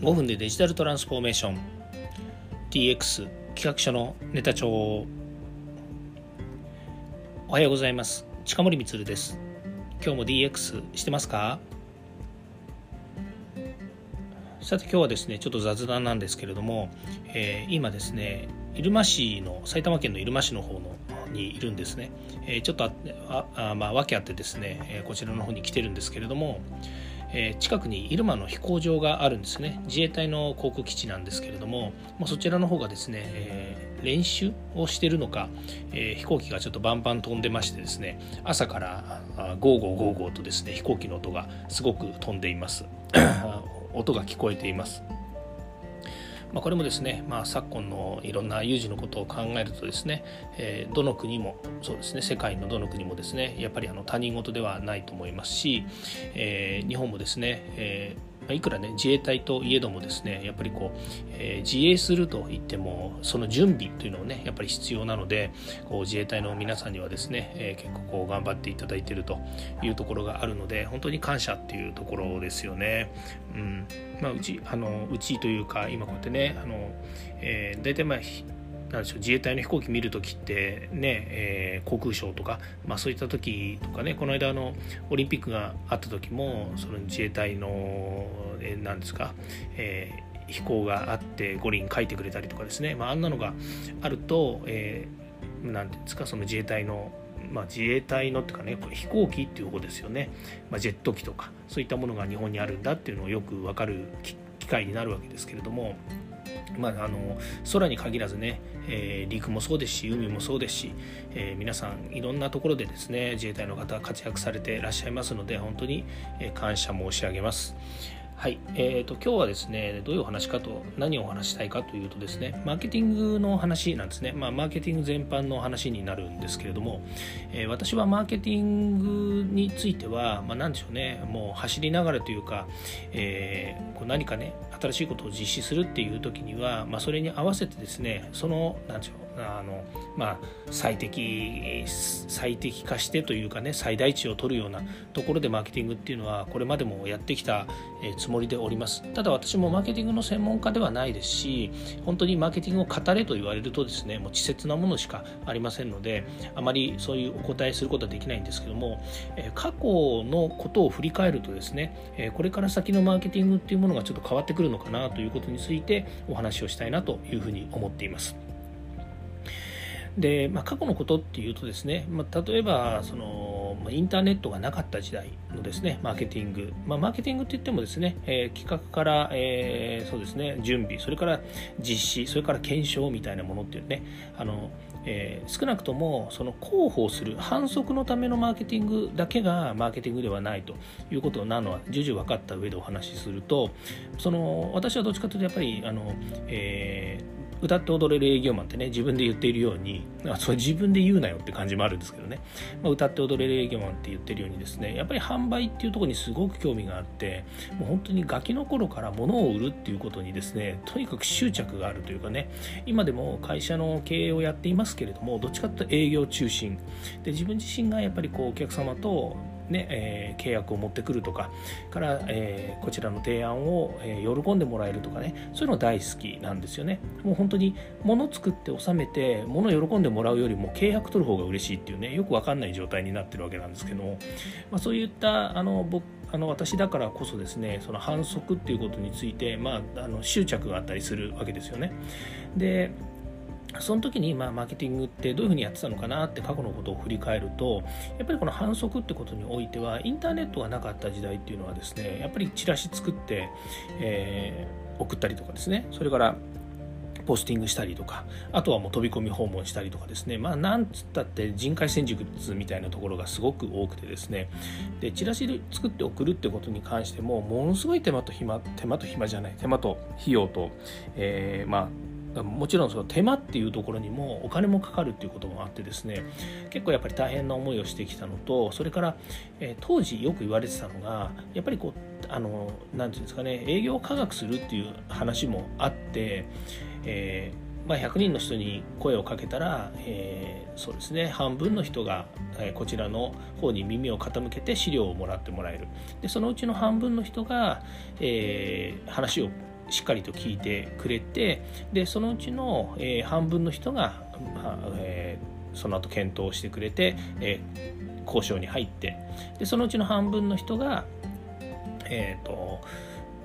5分でデジタルトランスフォーメーション。DX 企画書のネタ帳おはようございます。近森光です。今日も DX してますか？さて今日はですねちょっと雑談なんですけれども、えー、今ですね入間市の埼玉県の入間市の方のにいるんですね、えー、ちょっとああまあ訳あってですね、えー、こちらの方に来てるんですけれども、えー、近くに入間の飛行場があるんですね。自衛隊の航空基地なんですけれども、まあ、そちらの方がですね、えー、練習をしてるのか、えー、飛行機がちょっとバンバン飛んでましてですね朝からゴーゴーゴーゴーとですね飛行機の音がすごく飛んでいます。音が聞こえていますまあ、これもですね、まあ、昨今のいろんな有事のことを考えるとですね、えー、どの国もそうですね世界のどの国もですねやっぱりあの他人事ではないと思いますし、えー、日本もですね、えーいくらね自衛隊といえどもですねやっぱりこう、えー、自衛するといってもその準備というのをねやっぱり必要なのでこう自衛隊の皆さんにはですね、えー、結構こう頑張っていただいているというところがあるので本当に感謝っていうところですよね。うんまあ、うちあのうちというか今こうやってねあの、えー、大体まあなんでしょう自衛隊の飛行機見るときってね、えー、航空ショーとか、まあ、そういった時とかねこの間のオリンピックがあった時もその自衛隊の、えー、ですか、えー、飛行があって五輪書いてくれたりとかですね、まあ、あんなのがあると、えー、なんですかその自衛隊のまあ、自衛隊のっていうかね飛行機っていう方ですよね、まあ、ジェット機とかそういったものが日本にあるんだっていうのをよく分かる機会になるわけですけれどもまあ、あの空に限らずね、えー、陸もそうですし海もそうですし、えー、皆さんいろんなところでですね自衛隊の方活躍されていらっしゃいますので本当に感謝申し上げます。はい、えーと、今日はですねどういうお話かと何をお話したいかというとですねマーケティングの話なんですね、まあ、マーケティング全般の話になるんですけれども、えー、私はマーケティングについては、まあ、何でしょうねもう走りながらというか、えー、こう何かね新しいことを実施するっていう時には、まあ、それに合わせてですねその何でしょうあのまあ、最適最適化してというかね最大値を取るようなところでマーケティングっていうのはこれまでもやってきたつもりでおりますただ私もマーケティングの専門家ではないですし本当にマーケティングを語れと言われるとですねもう稚拙なものしかありませんのであまりそういうお答えすることはできないんですけども過去のことを振り返るとですねこれから先のマーケティングっていうものがちょっと変わってくるのかなということについてお話をしたいなというふうに思っています。で、まあ、過去のことっていうとですね、まあ、例えばそのインターネットがなかった時代のですねマーケティング、まあ、マーケティングって言ってもですね、えー、企画から、えー、そうですね準備それから実施それから検証みたいなものっていうねあの、えー、少なくともその広報する反則のためのマーケティングだけがマーケティングではないということなのは重々分かった上でお話しするとその私はどっちかというとやっぱりあの、えー歌って踊れる営業マンってね自分で言っているようにそれ自分で言うなよって感じもあるんですけどね、まあ、歌って踊れる営業マンって言ってるようにですねやっぱり販売っていうところにすごく興味があってもう本当にガキの頃から物を売るっていうことにですねとにかく執着があるというかね今でも会社の経営をやっていますけれどもどっちかというと営業中心。で自分自身がやっぱりこうお客様とねえー、契約を持ってくるとかから、えー、こちらの提案を、えー、喜んでもらえるとかねそういうの大好きなんですよね。もう本当に物作って納めて物を喜んでもらうよりも契約取る方が嬉しいっていうねよくわかんない状態になってるわけなんですけども、まあ、そういったあの僕あの私だからこそですねその反則っていうことについて、まあ、あの執着があったりするわけですよね。でその時にまあマーケティングってどういうふうにやってたのかなって過去のことを振り返るとやっぱりこの反則ってことにおいてはインターネットがなかった時代っていうのはですねやっぱりチラシ作って、えー、送ったりとかですね。それからポスティングしたりとかあとはもう飛び込み訪問したりとかですね。まあなんつったって人海戦術みたいなところがすごく多くてですね。でチラシで作って送るってことに関してもものすごい手間と暇手間と暇じゃない手間と費用と、えー、まあもちろんその手間っていうところにもお金もかかるっていうこともあってですね結構やっぱり大変な思いをしてきたのとそれから、えー、当時よく言われてたのがやっぱりこうあの何て言うんですかね営業を科学するっていう話もあって、えーまあ、100人の人に声をかけたら、えー、そうですね半分の人が、えー、こちらの方に耳を傾けて資料をもらってもらえる。でそのうちの半分の人が、えー、話をしっかりと聞いてくれてでそのうちの、えー、半分の人が、まあえー、その後検討してくれて、えー、交渉に入ってでそのうちの半分の人が、えーと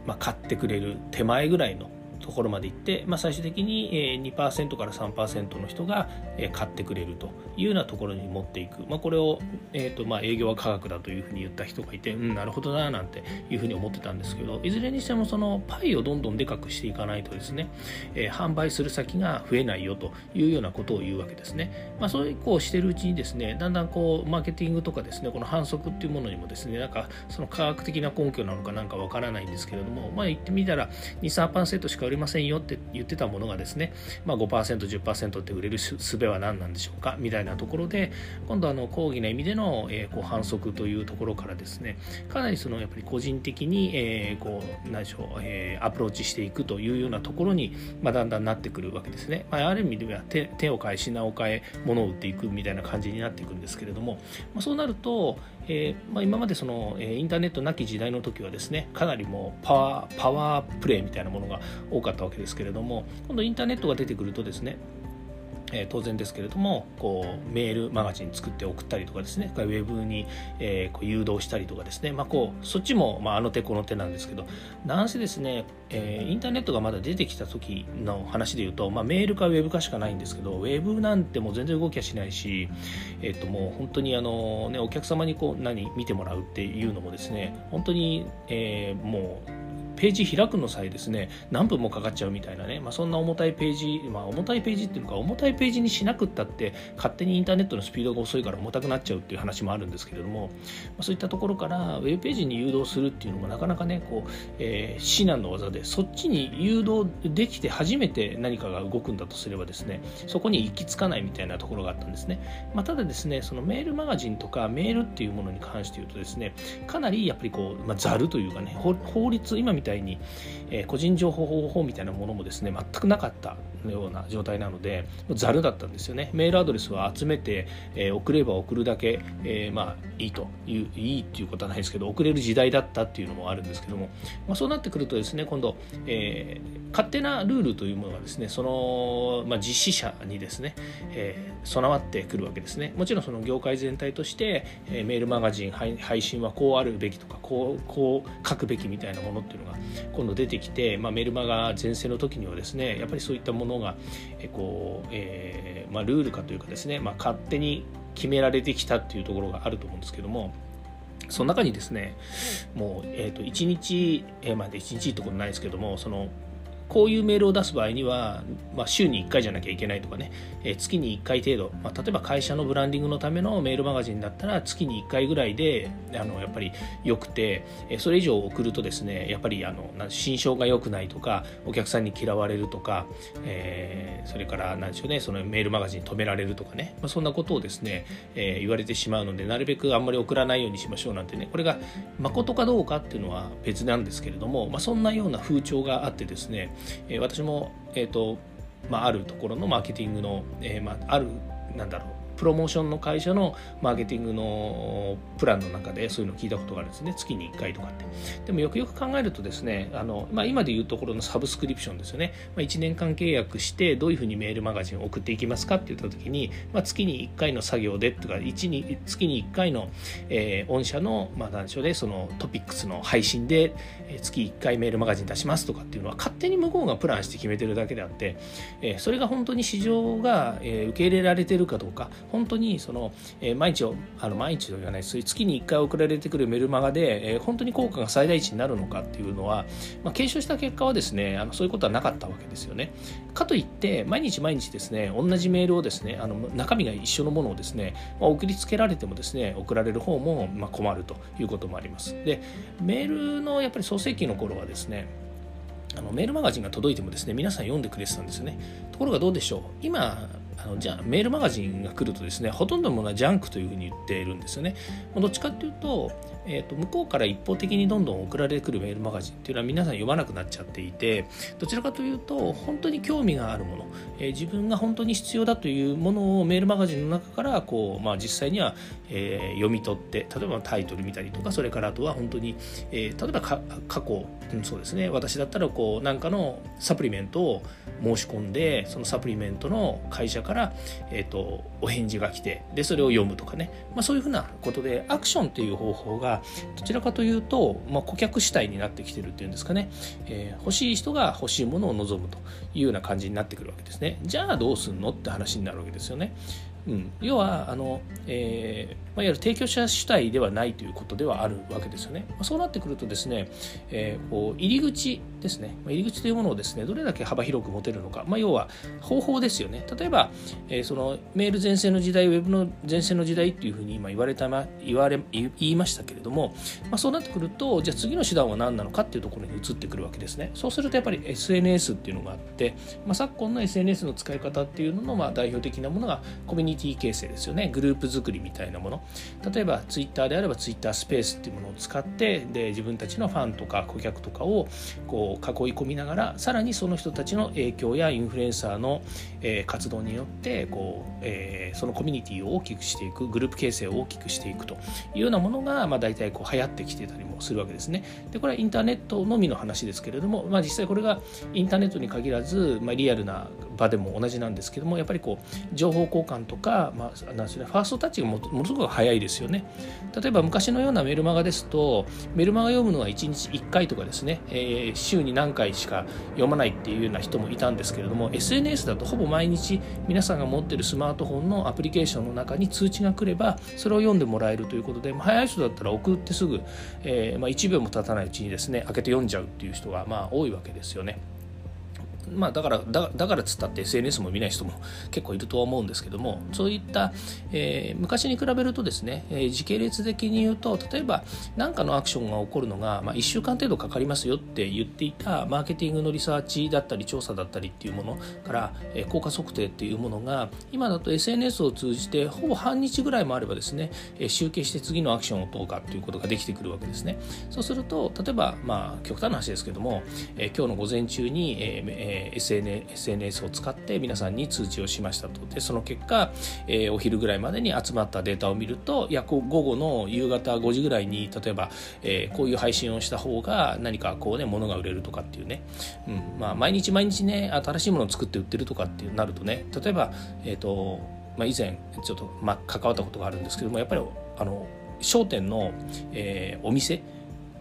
まあ、買ってくれる手前ぐらいのところまで行って、まあ、最終的に2%から3%の人が買ってくれるというようなところに持っていく、まあ、これを、えーとまあ、営業は科学だというふうに言った人がいて、うん、なるほどななんていうふうに思ってたんですけどいずれにしてもそのパイをどんどんでかくしていかないとですね、えー、販売する先が増えないよというようなことを言うわけですね、まあ、そういうこうしてるうちにですねだんだんこうマーケティングとかですねこの反則っていうものにもですねなんかその科学的な根拠なのかなんかわからないんですけれどもまあ言ってみたら23%しか売れませんよって言ってたものがですね、まあ5%、10%って売れる術は何なんでしょうかみたいなところで今度あの講義の意味での、えー、こう反則というところからですねかなりそのやっぱり個人的に、えー、こう何でしょう、えー、アプローチしていくというようなところに、まあ、だんだんなってくるわけですね、まあ、ある意味では手手を変え品を変え物を売っていくみたいな感じになっていくんですけれども、まあ、そうなると、えーまあ、今までその、え、インターネットなき時代の時はですねかなりもうパワーパワープレイみたいなものが多かったわけですけれども今度インターネットが出てくるとですねえー、当然ですけれどもこうメールマガジン作って送ったりとかですねウェブに、えー、こう誘導したりとかですね、まあ、こうそっちも、まあ、あの手この手なんですけどなんせですね、えー、インターネットがまだ出てきた時の話で言うと、まあ、メールかウェブかしかないんですけどウェブなんてもう全然動きはしないし、えー、ともう本当にあの、ね、お客様にこう何見てもらうっていうのもですね本当に、えー、もうページ開くのさえですね何分もかかっちゃうみたいなね、まあ、そんな重たいページ、まあ、重たいページっていうか重たいページにしなくったって勝手にインターネットのスピードが遅いから重たくなっちゃうっていう話もあるんですけれども、まあ、そういったところからウェブページに誘導するっていうのもなかなかねこう、えー、至難の技でそっちに誘導できて初めて何かが動くんだとすればですねそこに行き着かないみたいなところがあったんですね、まあ、ただですねそのメールマガジンとかメールっていうものに関して言うとですねかなりやっぱりこう、まあ、ざるというかね法律今みたいにえ個人情報保護法みたいなものもですね全くなかったような状態なのでざるだったんですよね。メールアドレスは集めて、え送れば送るだけ、えー、まあいいといういいっていうことはないですけど送れる時代だったっていうのもあるんですけども、まあ、そうなってくるとですね今度、えー、勝手なルールというものがですねその、まあ、実施者にですね、えー、備わってくるわけですね。もちろんその業界全体として、えー、メールマガジン配信はこうあるべきとかこうこう書くべきみたいなものっていうのが今度出てきて、まあ、メルマガ全盛の時にはですねやっぱりそういったものが、えこうえーまあ、ルール化というかですね、まあ、勝手に決められてきたっていうところがあると思うんですけどもその中にですねもう、えー、と1日、えー、まあ1日ってことないですけどもそのこういうメールを出す場合には、まあ、週に1回じゃなきゃいけないとかね、え、月に1回程度、まあ、例えば会社のブランディングのためのメールマガジンだったら月に1回ぐらいであのやっぱり良くて、え、それ以上送るとですねやっぱりあの心象が良くないとかお客さんに嫌われるとか、えー、それから何でしょうねそのメールマガジン止められるとかね、まあ、そんなことをですね、えー、言われてしまうのでなるべくあんまり送らないようにしましょうなんてねこれが誠かどうかっていうのは別なんですけれども、まあ、そんなような風潮があってですね私も、えーとまあ、あるところのマーケティングの、えまあ、あるなんだろうプロモーションの会社のマーケティングのプランの中でそういうのを聞いたことがあるんですね。月に1回とかって。でもよくよく考えるとですねあの、まあ、今でいうところのサブスクリプションですよね、まあ、1年間契約してどういうふうにメールマガジンを送っていきますかって言った時に、まあ、月に1回の作業でとか1に月に1回の、えー、御社の、まあ、何でしょうねそのトピックスの配信で、月1回メールマガジン出しますとかっていうのは勝手に向こうがプランして決めてるだけであって、えー、それが本当に市場が、えー、受け入れられてるかどうか本当にその、えー、毎日をあの毎日と言わないです月に1回送られてくるメルマガで、えー、本当に効果が最大値になるのかっていうのは、まあ、検証した結果はですねあのそういうことはなかったわけですよね。かといって毎日毎日ですね同じメールをですねあの中身が一緒のものをですね、まあ、送りつけられてもですね送られる方もまあ困るということもあります。でメールのやっぱり創世期の頃はですねあのメールマガジンが届いてもですね皆さん読んでくれてたんですよねところがどうでしょう今あのじゃあメールマガジンが来るとですねほとんどのものはジャンクというふうに言っているんですよね。どっちかっていうとえーと、向こうから一方的にどんどん送られてくるメールマガジンっていうのは皆さん読まなくなっちゃっていてどちらかというと本当に興味があるもの、えー、自分が本当に必要だというものをメールマガジンの中からこう、まあ、実際には、えー、読み取って例えばタイトル見たりとかそれからあとは本当に、えー、例えば過去、うん、そうですね私だったらこうなんかのサプリメントを申し込んでそのサプリメントの会社から、えーと、お返事が来てでそれを読むとかね、まあ、そういうふうなことでアクションっていう方法がどちらかというと、まあ、顧客主体になってきてるっていうんですかね、えー、欲しい人が欲しいものを望むというような感じになってくるわけですね。じゃあどうすんのって話になるわけですよね。うん、要はあの、えまあ、いわゆる提供者主体ではないということではあるわけですよね。まあ、そうなってくるとですね、えー、こう入り口ですね、まあ、入り口というものをですねどれだけ幅広く持てるのか、まあ、要は方法ですよね。例えば、えー、そのメール前線の時代ウェブの前線の時代っていうふうに今言われた、ま、言われ言いましたけれども、まあ、そうなってくるとじゃあ次の手段は何なのかっていうところに移ってくるわけですね。そうするとやっぱり SNS っていうのがあって、まあ、昨今の SNS の使い方っていうののまあ代表的なものがコミュニティ形成ですよねグループ作りみたいなもの例えばツイッターであればツイッタースペースっていうものを使ってで自分たちのファンとか顧客とかをこう囲い込みながらさらにその人たちの影響やインフルエンサーの、え、活動によってこう、え、そのコミュニティを大きくしていくグループ形成を大きくしていくというようなものが、まあ、大体こう流行ってきてたりもするわけですね。でこれはインターネットのみの話ですけれども、まあ、実際これがインターネットに限らず、まあ、リアルな場でも同じなんですけどもやっぱりこう情報交換とか、まあ、なんですね、ファーストタッチがものすごく早いですよね。例えば昔のようなメルマガですとメルマガ読むのは1日1回とかですね、えー、週に何回しか読まないっていうような人もいたんですけれども SNS だとほぼ毎日皆さんが持ってるスマートフォンのアプリケーションの中に通知が来ればそれを読んでもらえるということで、まあ、早い人だったら送ってすぐ、えーまあ、1秒も経たないうちにですね開けて読んじゃうっていう人がまあ多いわけですよね。まあ、だからだだからつったって SNS も見ない人も結構いるとは思うんですけどもそういった、えー、昔に比べるとですね、えー、時系列的に言うと例えば何かのアクションが起こるのが、まあ、1週間程度かかりますよって言っていたマーケティングのリサーチだったり調査だったりっていうものから、えー、効果測定っていうものが今だと SNS を通じてほぼ半日ぐらいもあればですね、えー、集計して次のアクションをどうかっていうことができてくるわけですね。そうすると例えばまあ極端な話ですけども、えー、今日の午前中に、えーえー、SNS を使って皆さんに通知をしましたと。でその結果、えー、お昼ぐらいまでに集まったデータを見るといや午後の夕方5時ぐらいに例えば、えー、こういう配信をした方が何かこうね物が売れるとかっていうね、うん。まあ、毎日毎日ね新しいものを作って売ってるとかってなるとね例えば、えーとまあ、以前ちょっと、まあ、関わったことがあるんですけどもやっぱりあの商店の、えー、お店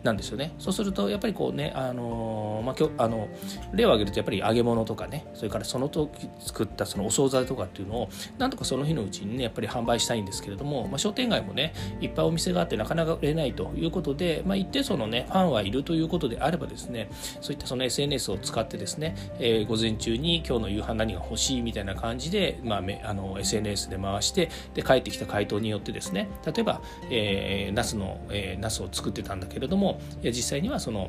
なんですよね。そうするとやっぱりこうねあの、まあ、今日あの例を挙げるとやっぱり揚げ物とかねそれからその時作ったそのお惣菜とかっていうのをなんとかその日のうちにねやっぱり販売したいんですけれども、まあ、商店街もねいっぱいお店があってなかなか売れないということで、まあ、一定そのねファンはいるということであればですねそういったその SNS を使ってですね、えー、午前中に今日の夕飯何が欲しいみたいな感じで、まあ、あの SNS で回してで帰ってきた回答によってですね例えば、えー、ナスの、えー、ナスを作ってたんだけれどもいや実際にはその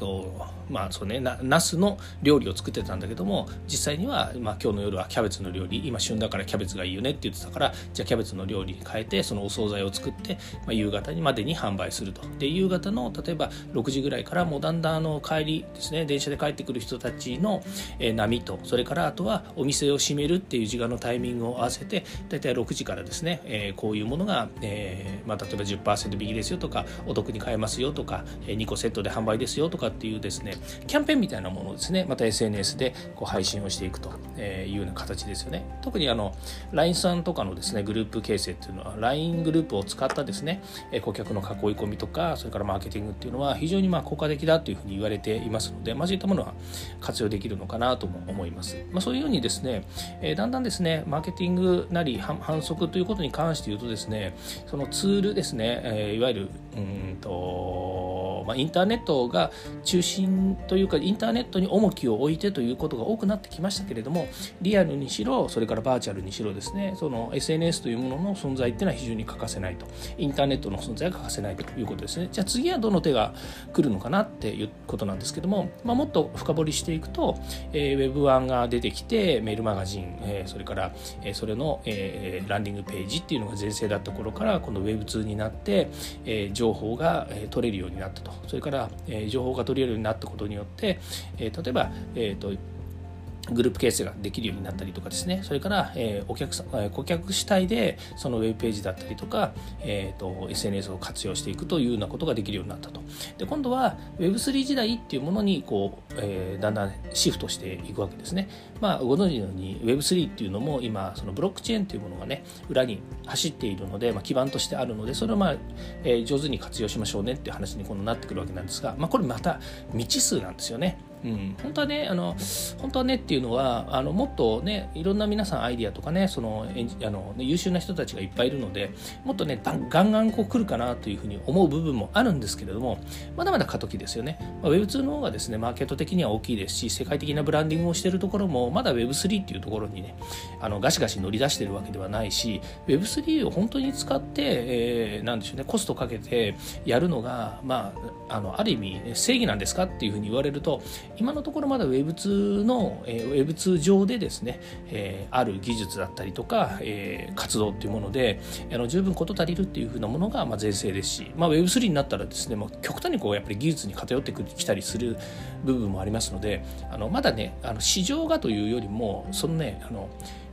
とまあそうねなナスの料理を作ってたんだけども実際には、まあ、今日の夜はキャベツの料理今旬だからキャベツがいいよねって言ってたからじゃあキャベツの料理に変えてそのお惣菜を作って、まあ、夕方にまでに販売すると。で夕方の例えば6時ぐらいからもうだんだんあの帰りですね電車で帰ってくる人たちの、えー、波とそれからあとはお店を閉めるっていう時間のタイミングを合わせて大体6時からですね、えー、こういうものが、えーまあ、例えば10%引きですよとかお得に買えますよとか2個セットで販売ですよとかっていうですねキャンペーンみたいなものをですねまた SNS でこう配信をしていくというような形ですよね。特にあの LINE さんとかのですねグループ形成っていうのは LINE グループを使ったですね顧客の囲い込みとかそれからマーケティングっていうのは非常にまあ効果的だというふうに言われていますので、まあ、そういったものは活用できるのかなとも思います、まあ、そういうようにですねだんだんですねマーケティングなり反則ということに関して言うとですねそのツールですねいわゆるうんと、まあ、インターネットが中心というかインターネットに重きを置いてということが多くなってきましたけれどもリアルにしろそれからバーチャルにしろですねその SNS というものの存在っていうのは非常に欠かせないと。インターネットの存在が欠かせないということですね。じゃあ次はどの手が来るのかなっていうことなんですけども、まあ、もっと深掘りしていくと、えー、Web1 が出てきてメールマガジン、えー、それから、えー、それの、えー、ランディングページっていうのが全盛だった頃から今度 Web2 になって、えー、情報が取れるようになったと。それから、えー、情報が取れるようになったことによって、えー、例えば、えーとグループ形成ができるようになったりとかですね。それから、えー、お客さん顧客主体でそのウェブページだったりとか、えーと、SNS を活用していくというようなことができるようになったと。で今度は Web3 時代っていうものにこう、えー、だんだんシフトしていくわけですね。まあご存知のように Web3 っていうのも今そのブロックチェーンというものがね裏に走っているので、まあ、基盤としてあるのでそれをまあ、えー、上手に活用しましょうねっていう話に今度なってくるわけなんですが、まあ、これまた未知数なんですよね。うん、本当はねあの本当はねっていうのはあのもっとねいろんな皆さんアイディアとかねそのあの優秀な人たちがいっぱいいるのでもっとねガンガンこう来るかなというふうに思う部分もあるんですけれどもまだまだ過渡期ですよね、まあ、Web2 の方がですねマーケット的には大きいですし世界的なブランディングをしているところもまだ Web3 っていうところにねあのガシガシ乗り出してるわけではないし Web3 を本当に使って、えー、なんでしょうねコストかけてやるのがまああのある意味正義なんですかっていうふうに言われると今のところまだ Web2 の、えー、Web2 上でですね、えー、ある技術だったりとか、えー、活動っていうものであの十分事足りるっていうふうなものが、まあ、前世ですし、まあ、Web3 になったらですね、まあ、極端にこうやっぱり技術に偏ってきたりする部分もありますのであのまだねあの市場がというよりもそのねあの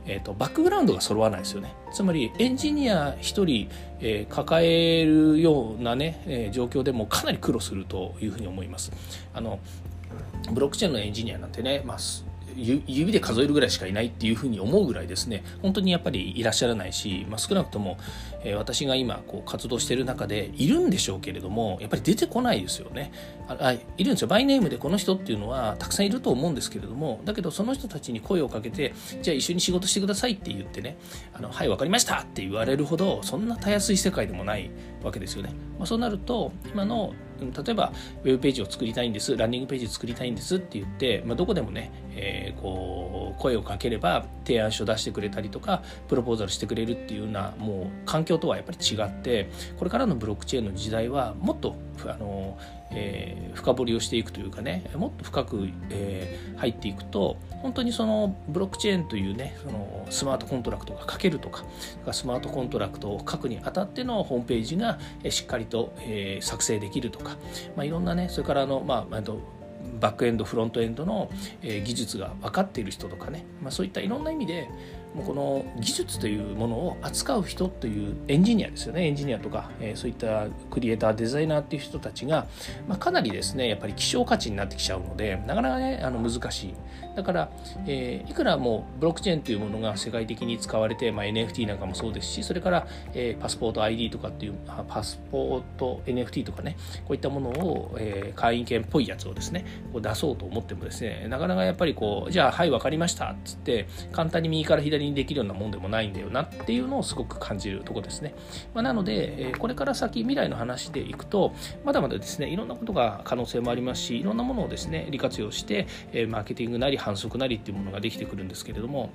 えーと、バックグラウンドが揃わないですよね。つまりエンジニア1人、えー、抱えるようなね、えー、状況でもかなり苦労するというふうに思います。あのブロックチェーンのエンジニアなんてね、まあ、指で数えるぐらいしかいないっていうふうに思うぐらいですね。本当にやっぱりいらっしゃらないし、まあ、少なくとも、え、私が今こう活動してる中でいるんでしょうけれどもやっぱり出てこないですよね。あいるんですよ。バイネームでこの人っていうのはたくさんいると思うんですけれどもだけどその人たちに声をかけてじゃあ一緒に仕事してくださいって言ってねあのはい分かりましたって言われるほどそんなたやすい世界でもないわけですよね、まあ、そうなると今の例えばウェブページを作りたいんですランニングページ作りたいんですって言って、まあ、どこでもね、えー、こう声をかければ提案書出してくれたりとかプロポーザルしてくれるっていうようなもう環境とはやっぱり違ってこれからのブロックチェーンの時代はもっとあのえー、深掘りをしていくというかねもっと深く、えー、入っていくと本当にそのブロックチェーンというねそのスマートコントラクトが書けるとかスマートコントラクトを書くにあたってのホームページがしっかりと、えー、作成できるとか、まあ、いろんなねそれからあの、まあ、バックエンドフロントエンドの、技術が分かっている人とかね、まあ、そういったいろんな意味でもうこの技術というものを扱う人というエンジニアですよね。エンジニアとか、えー、そういったクリエイターデザイナーっていう人たちが、まあ、かなりですねやっぱり希少価値になってきちゃうのでなかなかねあの難しい。だから、えー、いくらもうブロックチェーンというものが世界的に使われて、まあ、NFT なんかもそうですしそれから、えー、パスポート ID とかっていうパスポート NFT とかねこういったものを、えー、会員権っぽいやつをですねこう出そうと思ってもですねなかなかやっぱりこうじゃあはい分かりましたっつって簡単に右から左にできるようなもんでもないんだよなっていうのをすごく感じるとこですね、まあ、なので、えこれから先未来の話でいくとまだまだですねいろんなことが可能性もありますしいろんなものをですね利活用して、えマーケティングなり反則なりっていうものができてくるんですけれども、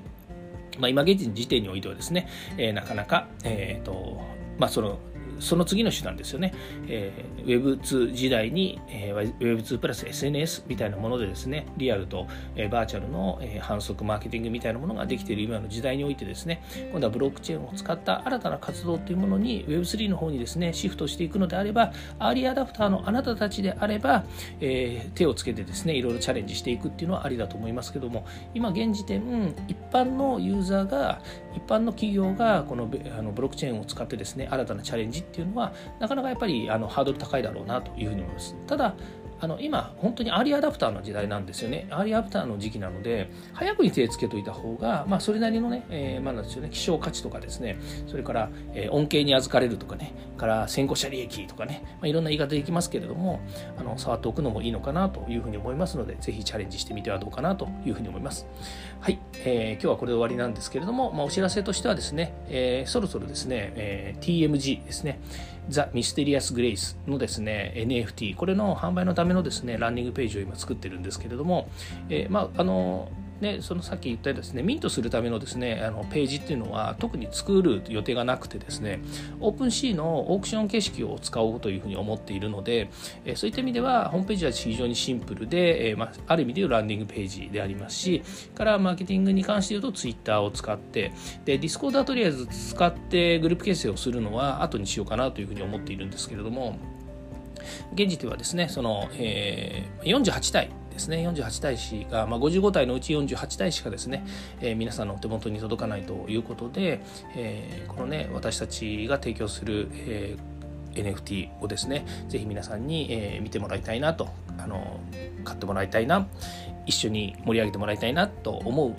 まあ、今現時点においてはですね、えー、なかなか、えーとまあ、そのその次の手段ですよね、えー、Web2 時代に、えー、Web2 プラス SNS みたいなものでですね、リアルと、えー、バーチャルの、えー、反則マーケティングみたいなものができている今の時代においてですね、今度はブロックチェーンを使った新たな活動というものに Web3 の方にですね、シフトしていくのであれば、アーリーアダプターのあなたたちであれば、えー、手をつけてですね、いろいろチャレンジしていくっていうのはありだと思いますけども、今現時点、一般のユーザーが、一般の企業がこのあのブロックチェーンを使ってですね、新たなチャレンジっていうのは、なかなかやっぱりあのハードル高いだろうなというふうに思います。ただあの今本当にアーリーアダプターの時代なんですよね。アーリーアダプターの時期なので早くに手をつけといた方が、まあ、それなりのね、えー、まあなんですよね希少価値とかですねそれから、えー、恩恵に預かれるとかねから先行者利益とかね、まあ、いろんな言い方できますけれどもあの触っておくのもいいのかなというふうに思いますのでぜひチャレンジしてみてはどうかなというふうに思います。はい、えー、今日はこれで終わりなんですけれども、まあ、お知らせとしてはですね、えー、そろそろですね、えー、TMG ですね。ザ・ミステリアス・グレイスのですね NFT これの販売のためのですねランニングページを今作ってるんですけれども、えー、まああのでそのさっき言ったですねミントするためのですねあのページっていうのは特に作る予定がなくてですね OpenSea のオークション形式を使おうというふうに思っているので、えそういった意味ではホームページは非常にシンプルで、えまあ、ある意味でいうランディングページでありますしからマーケティングに関して言うとツイッターを使ってでディスコードはとりあえず使ってグループ形成をするのは後にしようかなというふうに思っているんですけれども現時ではですねその、えー、48体ですね。48体が、まあ、55体のうち48体しかですね、えー、皆さんのお手元に届かないということで、えー、このね私たちが提供する、えー、NFT をですねぜひ皆さんに、えー、見てもらいたいなとあの買ってもらいたいな一緒に盛り上げてもらいたいなと思う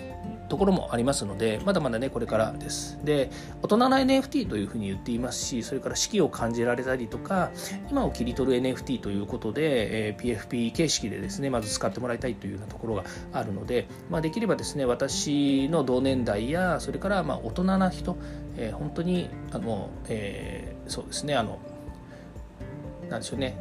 ところもありますのでまだまだねこれからです。で大人の NFT というふうに言っていますしそれから四季を感じられたりとか今を切り取る NFT ということで、えー、PFP 形式でですねまず使ってもらいたいというようなところがあるので、まあ、できればですね私の同年代やそれからまあ大人な人、えー、本当にあの、えー、そうですねあのなんでしょうね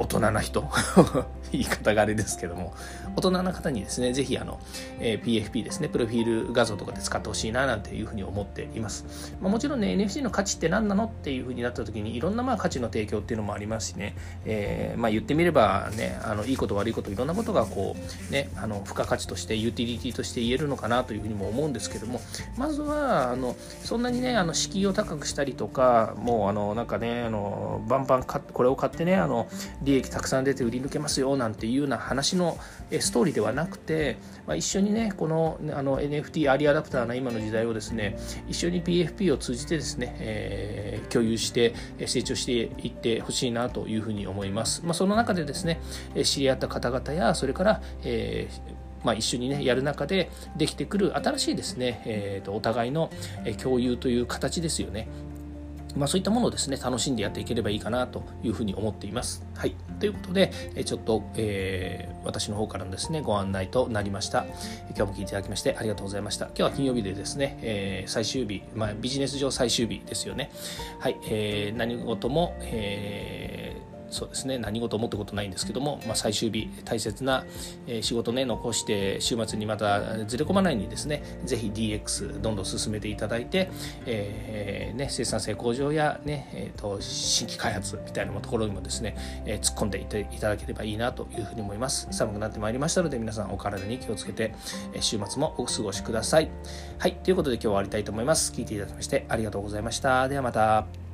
大人な人？言い方があれですけども。大人な方にですねぜひあの、えー、PFP ですねプロフィール画像とかで使ってほしいななんていうふうに思っています、まあ、もちろんね NFT の価値って何なのっていうふうになった時にいろんなまあ価値の提供っていうのもありますしね、えー、まあ言ってみればねあのいいこと悪いこといろんなことがこうねあの付加価値としてユーティリティとして言えるのかなというふうにも思うんですけども。まずはあのそんなにねあの敷居を高くしたりとかもうあのなんかねあのバンバンこれを買ってねあの利益たくさん出て売り抜けますよなんていうような話のストーリーではなくて、まあ、一緒にねこのあの NFT アーリーアダプターな今の時代をですね一緒に PFP を通じてですね、えー、共有して成長していってほしいなというふうに思います、まあ、その中でですね知り合った方々やそれから、えーまあ、一緒にねやる中でできてくる新しいですね、えーとお互いの共有という形ですよね。まあ、そういったものをですね楽しんでやっていければいいかなというふうに思っています。はい、ということでちょっと、えー、私の方からのですねご案内となりました。今日も聞いていただきましてありがとうございました。今日は金曜日でですね、えー、最終日、まあ、ビジネス上最終日ですよね。はい、えー、何事も、えーそうですね。何事もってことないんですけども、まあ、最終日大切な、仕事ね残して週末にまたずれ込まないようにですねぜひ DX どんどん進めていただいて、えー、ね、生産性向上やね、えーと、新規開発みたいなところにもですね、えー、突っ込んでいていただければいいなというふうに思います。寒くなってまいりましたので皆さんお体に気をつけて、週末もお過ごしください。はい。ということで今日は終わりたいと思います。聞いていただきましてありがとうございました。ではまた。